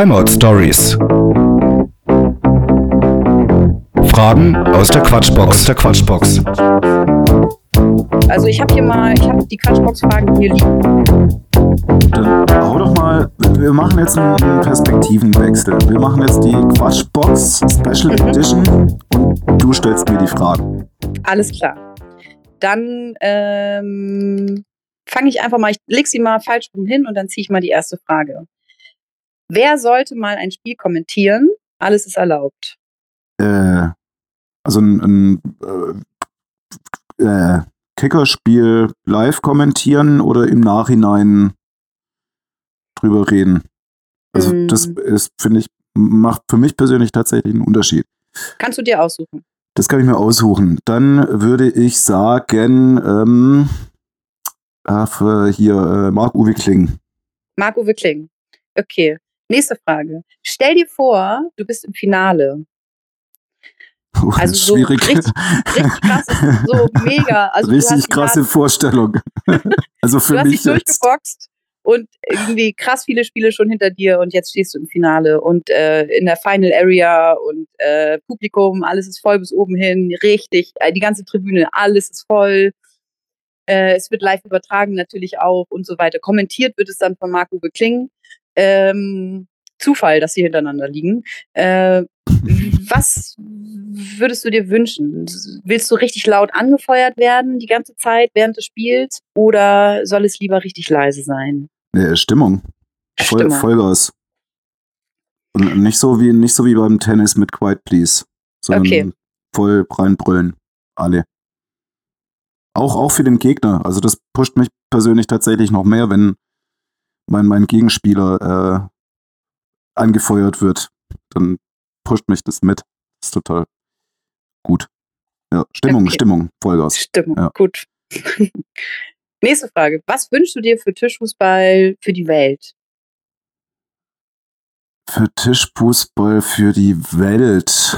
Timeout Stories. Fragen aus der Quatschbox. Aus der Quatschbox. Also ich habe hier mal, ich habe die Quatschbox-Fragen hier liegen. Dann hau doch mal, wir machen jetzt einen Perspektivenwechsel. Wir machen jetzt die Quatschbox Special. Edition und du stellst mir die Fragen. Alles klar. Dann ähm, fange ich einfach mal, ich leg sie mal falsch rum hin und dann ziehe ich mal die erste Frage. Wer sollte mal ein Spiel kommentieren? Alles ist erlaubt. Äh, also ein, ein äh, äh, Kickerspiel live kommentieren oder im Nachhinein drüber reden. Also Mm. das ist, finde ich, macht für mich persönlich tatsächlich einen Unterschied. Kannst du dir aussuchen? Das kann ich mir aussuchen. Dann würde ich sagen, ähm, äh, hier äh, Marc-Uwe Kling. Marco Wickling. Okay. Nächste Frage. Stell dir vor, du bist im Finale. Oh, Also so schwierig. richtig- Richtig krass, das ist so mega. Also du Richtig hast krasse Vorstellung. also Du für hast dich mich jetzt. durchgeboxt und irgendwie krass viele Spiele schon hinter dir und jetzt stehst du im Finale und äh, in der Final Area und äh, Publikum, alles ist voll bis oben hin, richtig, äh, die ganze Tribüne, alles ist voll. Äh, es wird live übertragen natürlich auch und so weiter. Kommentiert wird es dann von Marco Kling. Ähm, Zufall, dass sie hintereinander liegen. Äh, was würdest du dir wünschen? Willst du richtig laut angefeuert werden die ganze Zeit während des Spiels oder soll es lieber richtig leise sein? Nee, Stimmung. Voll, Stimmung. Vollgas. Und nicht so wie nicht so wie beim Tennis mit Quiet Please, sondern Okay. voll reinbrüllen. Alle. Auch, auch für den Gegner. Also das pusht mich persönlich tatsächlich noch mehr, wenn mein, mein Gegenspieler äh, angefeuert wird. Dann pusht mich das mit. Das ist total gut. Ja, Stimmung, Okay. Stimmung, Vollgas. Stimmung, Ja. gut. Nächste Frage. Was wünschst du dir für Tischfußball für die Welt? Für Tischfußball für die Welt.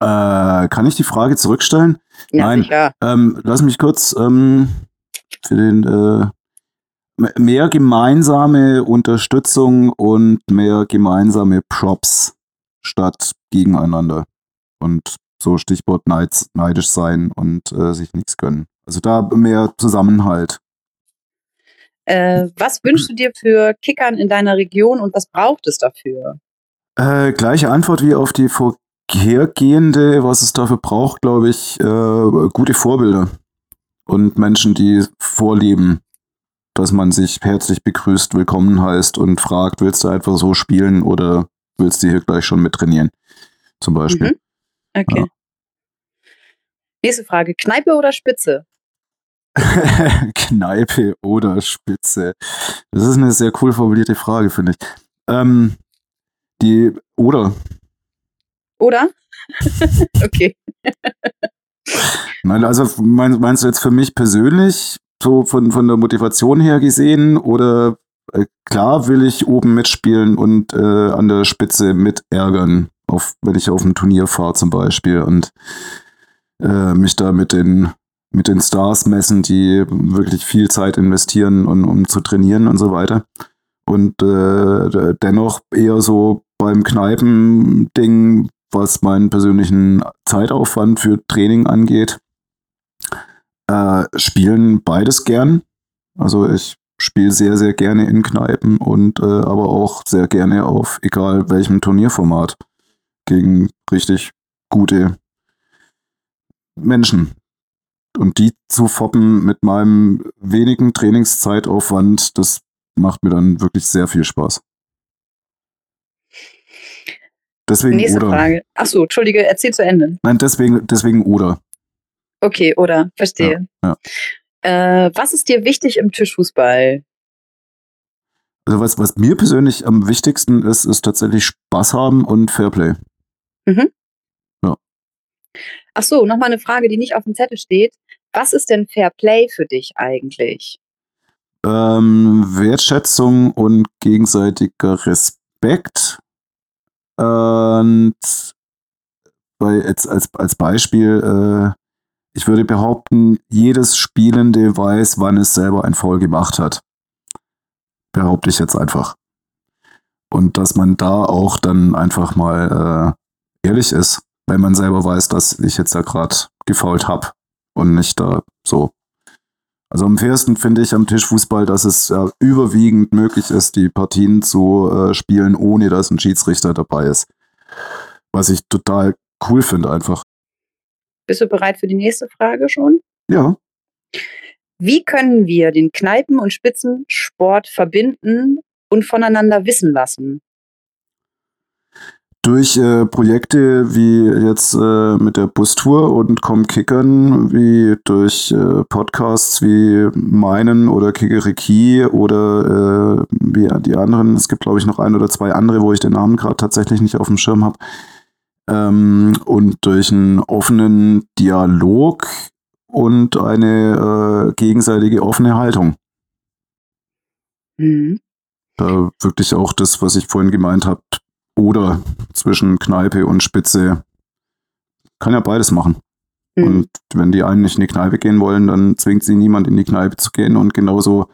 Äh, kann ich die Frage zurückstellen? Ja, Nein. Ähm, lass mich kurz ähm, für den äh, mehr gemeinsame Unterstützung und mehr gemeinsame Props statt gegeneinander. Und so Stichwort neids, neidisch sein und äh, sich nichts gönnen. Also da mehr Zusammenhalt. Äh, was wünschst du dir für Kickern in deiner Region und was braucht es dafür? Äh, gleiche Antwort wie auf die vorhergehende. Was es dafür braucht, glaube ich, äh, gute Vorbilder und Menschen, die vorleben, dass man sich herzlich begrüßt, willkommen heißt und fragt, willst du einfach so spielen oder willst du hier gleich schon mit trainieren? Zum Beispiel. Mhm. Okay. Ja. Nächste Frage. Kneipe oder Spitze? Kneipe oder Spitze? Das ist eine sehr cool formulierte Frage, finde ich. Ähm, die oder Oder? okay. Nein, also mein, meinst du jetzt für mich persönlich, so von, von der Motivation her gesehen, oder äh, klar will ich oben mitspielen und äh, an der Spitze mit ärgern, auf, wenn ich auf ein Turnier fahre zum Beispiel und äh, mich da mit den, mit den Stars messen, die wirklich viel Zeit investieren, um, um zu trainieren und so weiter. Und äh, dennoch eher so beim Kneipending, was meinen persönlichen Zeitaufwand für Training angeht, äh, spielen beides gern. Also ich spiele sehr, sehr gerne in Kneipen und äh, aber auch sehr gerne auf egal welchem Turnierformat gegen richtig gute Menschen. Und die zu foppen mit meinem wenigen Trainingszeitaufwand, das macht mir dann wirklich sehr viel Spaß. Deswegen Nächste oder. Frage. Achso, Entschuldige, erzähl zu Ende. Nein, deswegen, deswegen oder. Okay, oder? Verstehe. Ja, Äh, was ist dir wichtig im Tischfußball? Also was, was mir persönlich am wichtigsten ist, ist tatsächlich Spaß haben und Fairplay. Ach so, nochmal eine Frage, die nicht auf dem Zettel steht. Was ist denn Fair Play für dich eigentlich? Ähm, Wertschätzung und gegenseitiger Respekt. Und bei, jetzt als, als Beispiel, äh, ich würde behaupten, jedes Spielende weiß, wann es selber ein Foul gemacht hat. Behaupte ich jetzt einfach. Und dass man da auch dann einfach mal äh, ehrlich ist, wenn man selber weiß, dass ich jetzt da gerade gefault habe und nicht da so. Also am fairsten finde ich am Tischfußball, dass es ja überwiegend möglich ist, die Partien zu äh, spielen, ohne dass ein Schiedsrichter dabei ist. Was ich total cool finde einfach. Bist du bereit für die nächste Frage schon? Ja. Wie können wir den Kneipen- und Spitzensport verbinden und voneinander wissen lassen? Durch äh, Projekte wie jetzt äh, mit der Bustour und Komm Kickern, wie durch äh, Podcasts wie meinen oder Kikeriki oder äh, wie die anderen. Es gibt, glaube ich, noch ein oder zwei andere, wo ich den Namen gerade tatsächlich nicht auf dem Schirm habe. Ähm, und durch einen offenen Dialog und eine äh, gegenseitige offene Haltung. Mhm. Da wirklich auch das, was ich vorhin gemeint habe, oder zwischen Kneipe und Spitze. Kann ja beides machen. Mhm. Und wenn die einen nicht in die Kneipe gehen wollen, dann zwingt sie niemand in die Kneipe zu gehen. Und genauso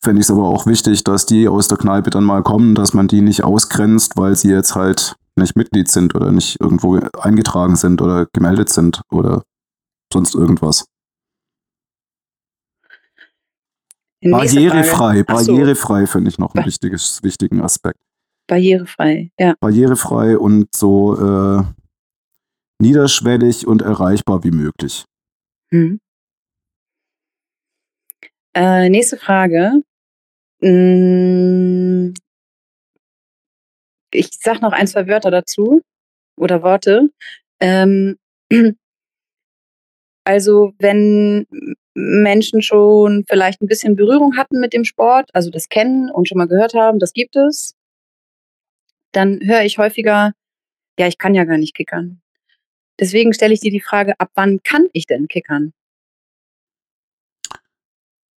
fände ich es aber auch wichtig, dass die aus der Kneipe dann mal kommen, dass man die nicht ausgrenzt, weil sie jetzt halt nicht Mitglied sind oder nicht irgendwo eingetragen sind oder gemeldet sind oder sonst irgendwas. Barrierefrei, barrierefrei finde ich noch einen wichtiges, wichtigen Aspekt. barrierefrei, ja. Barrierefrei und so äh, niederschwellig und erreichbar wie möglich. Mhm. Äh, nächste Frage. Mm, Ich sag noch ein, zwei Wörter dazu oder Worte. Ähm, also wenn Menschen schon vielleicht ein bisschen Berührung hatten mit dem Sport, also das kennen und schon mal gehört haben, das gibt es, dann höre ich häufiger, ja, ich kann ja gar nicht kickern. Deswegen stelle ich dir die Frage, ab wann kann ich denn kickern?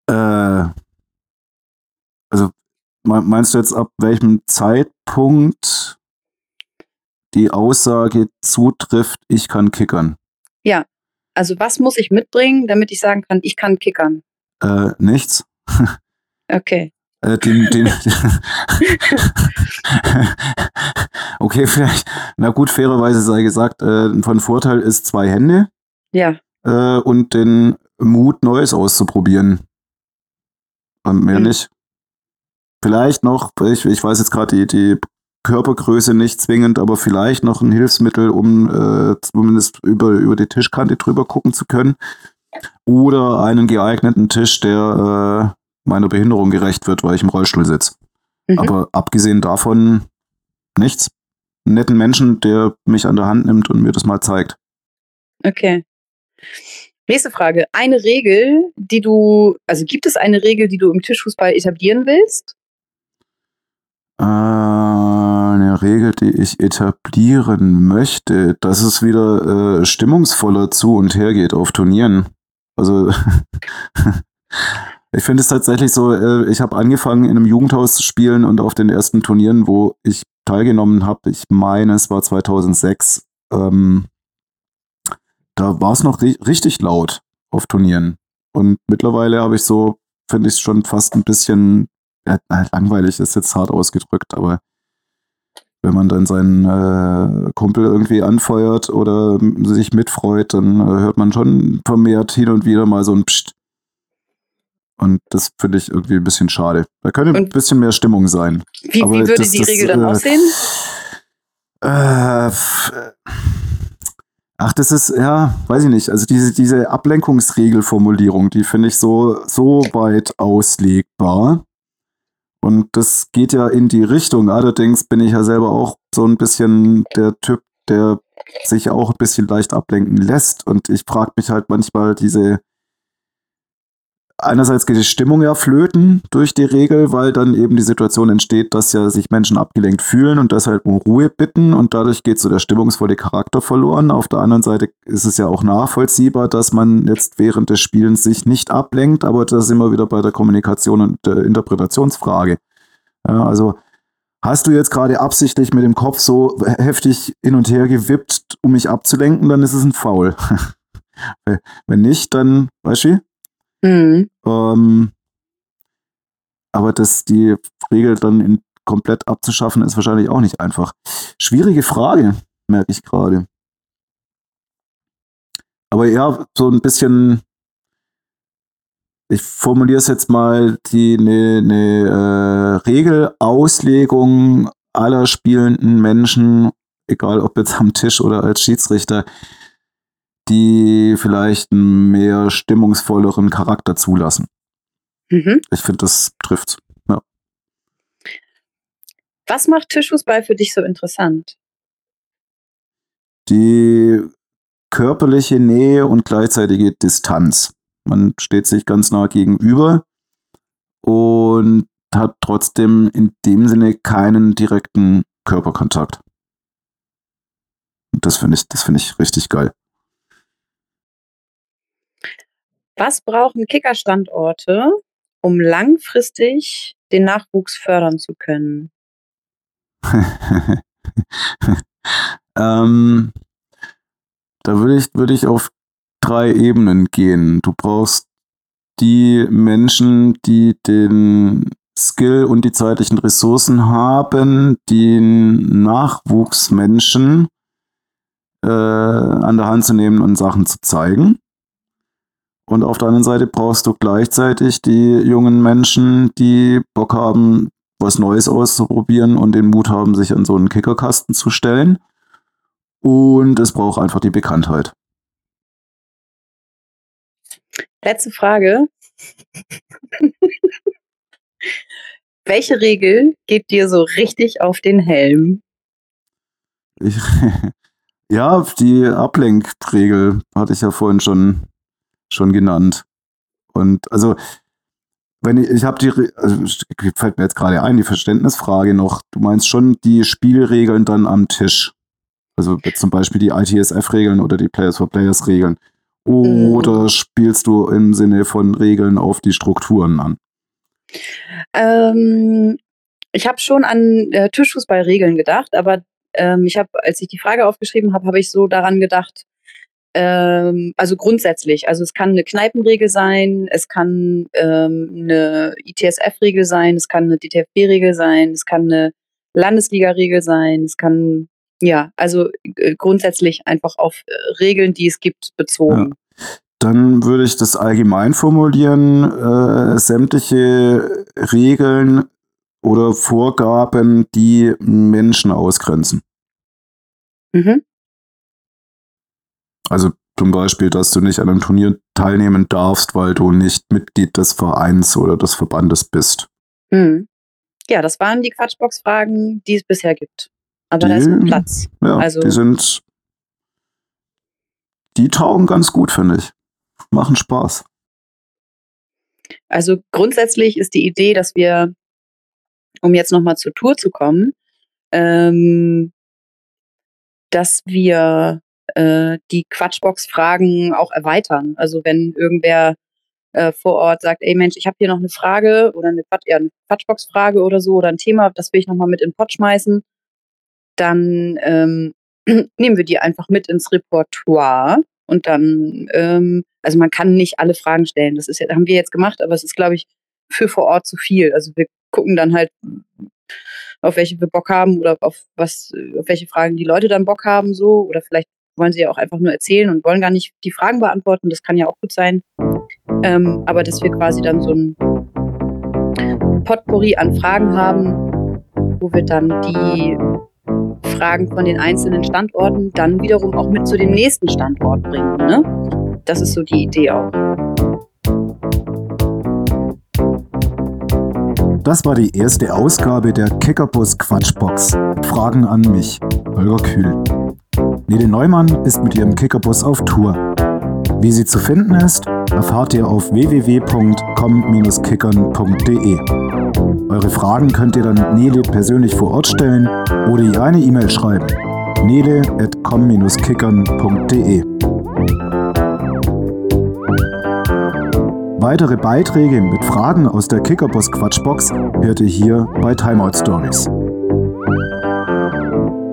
Äh, also meinst du jetzt ab welchem Zeitpunkt die Aussage zutrifft, ich kann kickern? Also was muss ich mitbringen, damit ich sagen kann, ich kann kickern? Äh, nichts. Okay. Äh, den, den okay, vielleicht, na gut, fairerweise sei gesagt, äh, von Vorteil ist zwei Hände Ja. äh, und den Mut, Neues auszuprobieren. Und mehr Mhm. nicht. Vielleicht noch, ich, ich weiß jetzt gerade die, die Körpergröße nicht zwingend, aber vielleicht noch ein Hilfsmittel, um äh, zumindest über, über die Tischkante drüber gucken zu können. Oder einen geeigneten Tisch, der äh, meiner Behinderung gerecht wird, weil ich im Rollstuhl sitze. Mhm. Aber abgesehen davon nichts. Einen netten Menschen, der mich an der Hand nimmt und mir das mal zeigt. Okay. Nächste Frage. Eine Regel, die du, also gibt es eine Regel, die du im Tischfußball etablieren willst? Eine Regel, die ich etablieren möchte, dass es wieder äh, stimmungsvoller zu und her geht auf Turnieren. Also ich finde es tatsächlich so, äh, ich habe angefangen in einem Jugendhaus zu spielen und auf den ersten Turnieren, wo ich teilgenommen habe, ich meine, es war 2006, ähm, da war es noch ri richtig laut auf Turnieren. Und mittlerweile habe ich so, finde ich es schon fast ein bisschen ja, langweilig ist jetzt hart ausgedrückt, aber wenn man dann seinen äh, Kumpel irgendwie anfeuert oder sich mitfreut, dann äh, hört man schon vermehrt hin und wieder mal so ein Psst. Und das finde ich irgendwie ein bisschen schade. Da könnte ein bisschen mehr Stimmung sein. Wie, wie würde das- die das, Regel dann äh, aussehen? Äh, äh, ach, das ist, ja, weiß ich nicht. Also diese, diese Ablenkungsregelformulierung, die finde ich so, so weit auslegbar. Und das geht ja in die Richtung. Allerdings bin ich ja selber auch so ein bisschen der Typ, der sich auch ein bisschen leicht ablenken lässt. Und ich frage mich halt manchmal diese, einerseits geht die Stimmung ja flöten durch die Regel, weil dann eben die Situation entsteht, dass ja sich Menschen abgelenkt fühlen und deshalb um Ruhe bitten und dadurch geht so der stimmungsvolle Charakter verloren. Auf der anderen Seite ist es ja auch nachvollziehbar, dass man jetzt während des Spielens sich nicht ablenkt, aber da sind wir wieder bei der Kommunikation und der Interpretationsfrage. Ja, also hast du jetzt gerade absichtlich mit dem Kopf so heftig hin und her gewippt, um mich abzulenken, dann ist es ein Foul. Wenn nicht, dann, weißt du? Mhm. Ähm, aber dass die Regel dann in komplett abzuschaffen, ist wahrscheinlich auch nicht einfach. Schwierige Frage, merke ich gerade. Aber ja, so ein bisschen, ich formuliere es jetzt mal, die eine ne, äh, Regelauslegung aller spielenden Menschen, egal ob jetzt am Tisch oder als Schiedsrichter, die vielleicht einen mehr stimmungsvolleren Charakter zulassen. Mhm. Ich finde, das trifft. Ja. Was macht Tischfußball für dich so interessant? Die körperliche Nähe und gleichzeitige Distanz. Man steht sich ganz nah gegenüber und hat trotzdem in dem Sinne keinen direkten Körperkontakt. Und das finde ich, das finde ich richtig geil. Was brauchen Kickerstandorte, um langfristig den Nachwuchs fördern zu können? ähm, da würde ich, würde ich auf drei Ebenen gehen. Du brauchst die Menschen, die den Skill und die zeitlichen Ressourcen haben, den Nachwuchsmenschen äh, an der Hand zu nehmen und Sachen zu zeigen. Und auf der anderen Seite brauchst du gleichzeitig die jungen Menschen, die Bock haben, was Neues auszuprobieren und den Mut haben, sich an so einen Kickerkasten zu stellen. Und es braucht einfach die Bekanntheit. Letzte Frage. Welche Regel geht dir so richtig auf den Helm? Ich, ja, die Ablenkregel hatte ich ja vorhin schon schon genannt. Und also, wenn ich, ich habe die, also fällt mir jetzt gerade ein, die Verständnisfrage noch. Du meinst schon die Spielregeln dann am Tisch. Also zum Beispiel die ITSF-Regeln oder die Players for Players-Regeln. Oder mhm. spielst du im Sinne von Regeln auf die Strukturen an? Ähm, ich habe schon an äh, Tischfußball-Regeln gedacht, aber ähm, ich habe, als ich die Frage aufgeschrieben habe, habe ich so daran gedacht, ähm, also grundsätzlich, also es kann eine Kneipenregel sein, es kann ähm, eine ITSF-Regel sein, es kann eine DTFB-Regel sein, es kann eine Landesliga-Regel sein, es kann, ja, also äh, grundsätzlich einfach auf äh, Regeln, die es gibt, bezogen. Ja. Dann würde ich das allgemein formulieren, äh, sämtliche Regeln oder Vorgaben, die Menschen ausgrenzen. Mhm. Also zum Beispiel, dass du nicht an einem Turnier teilnehmen darfst, weil du nicht Mitglied des Vereins oder des Verbandes bist. Mhm. Ja, das waren die Quatschbox-Fragen, die es bisher gibt. Aber die, da ist noch Platz. Ja, also, die sind, die taugen ganz gut, finde ich. Machen Spaß. Also grundsätzlich ist die Idee, dass wir, um jetzt nochmal zur Tour zu kommen, ähm, dass wir äh, die Quatschbox-Fragen auch erweitern. Also wenn irgendwer äh, vor Ort sagt, ey Mensch, ich habe hier noch eine Frage oder eine, Quatsch, ja, eine Quatschbox-Frage oder so oder ein Thema, das will ich nochmal mit in den Pott schmeißen, dann ähm, nehmen wir die einfach mit ins Repertoire und dann, ähm, also man kann nicht alle Fragen stellen. Das ist haben wir jetzt gemacht, aber es ist, glaube ich, für vor Ort zu viel. Also wir gucken dann halt, auf welche wir Bock haben oder auf was, auf welche Fragen die Leute dann Bock haben, so oder vielleicht wollen sie ja auch einfach nur erzählen und wollen gar nicht die Fragen beantworten. Das kann ja auch gut sein. Ähm, aber dass wir quasi dann so ein Potpourri an Fragen haben, wo wir dann die Fragen von den einzelnen Standorten dann wiederum auch mit zu dem nächsten Standort bringen. Ne? Das ist so die Idee auch. Das war die erste Ausgabe der Kickerbus Quatschbox. Fragen an mich, Holger Kühl. Nele Neumann ist mit ihrem Kickerbus auf Tour. Wie sie zu finden ist, erfahrt ihr auf www.com-kickern.de. Eure Fragen könnt ihr dann Nele persönlich vor Ort stellen oder ihr eine E-Mail schreiben. nele.com-kickern.de Weitere Beiträge mit Fragen aus der Kickerbus Quatschbox hört ihr hier bei Timeout Stories.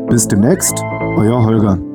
Bis demnächst, euer Holger.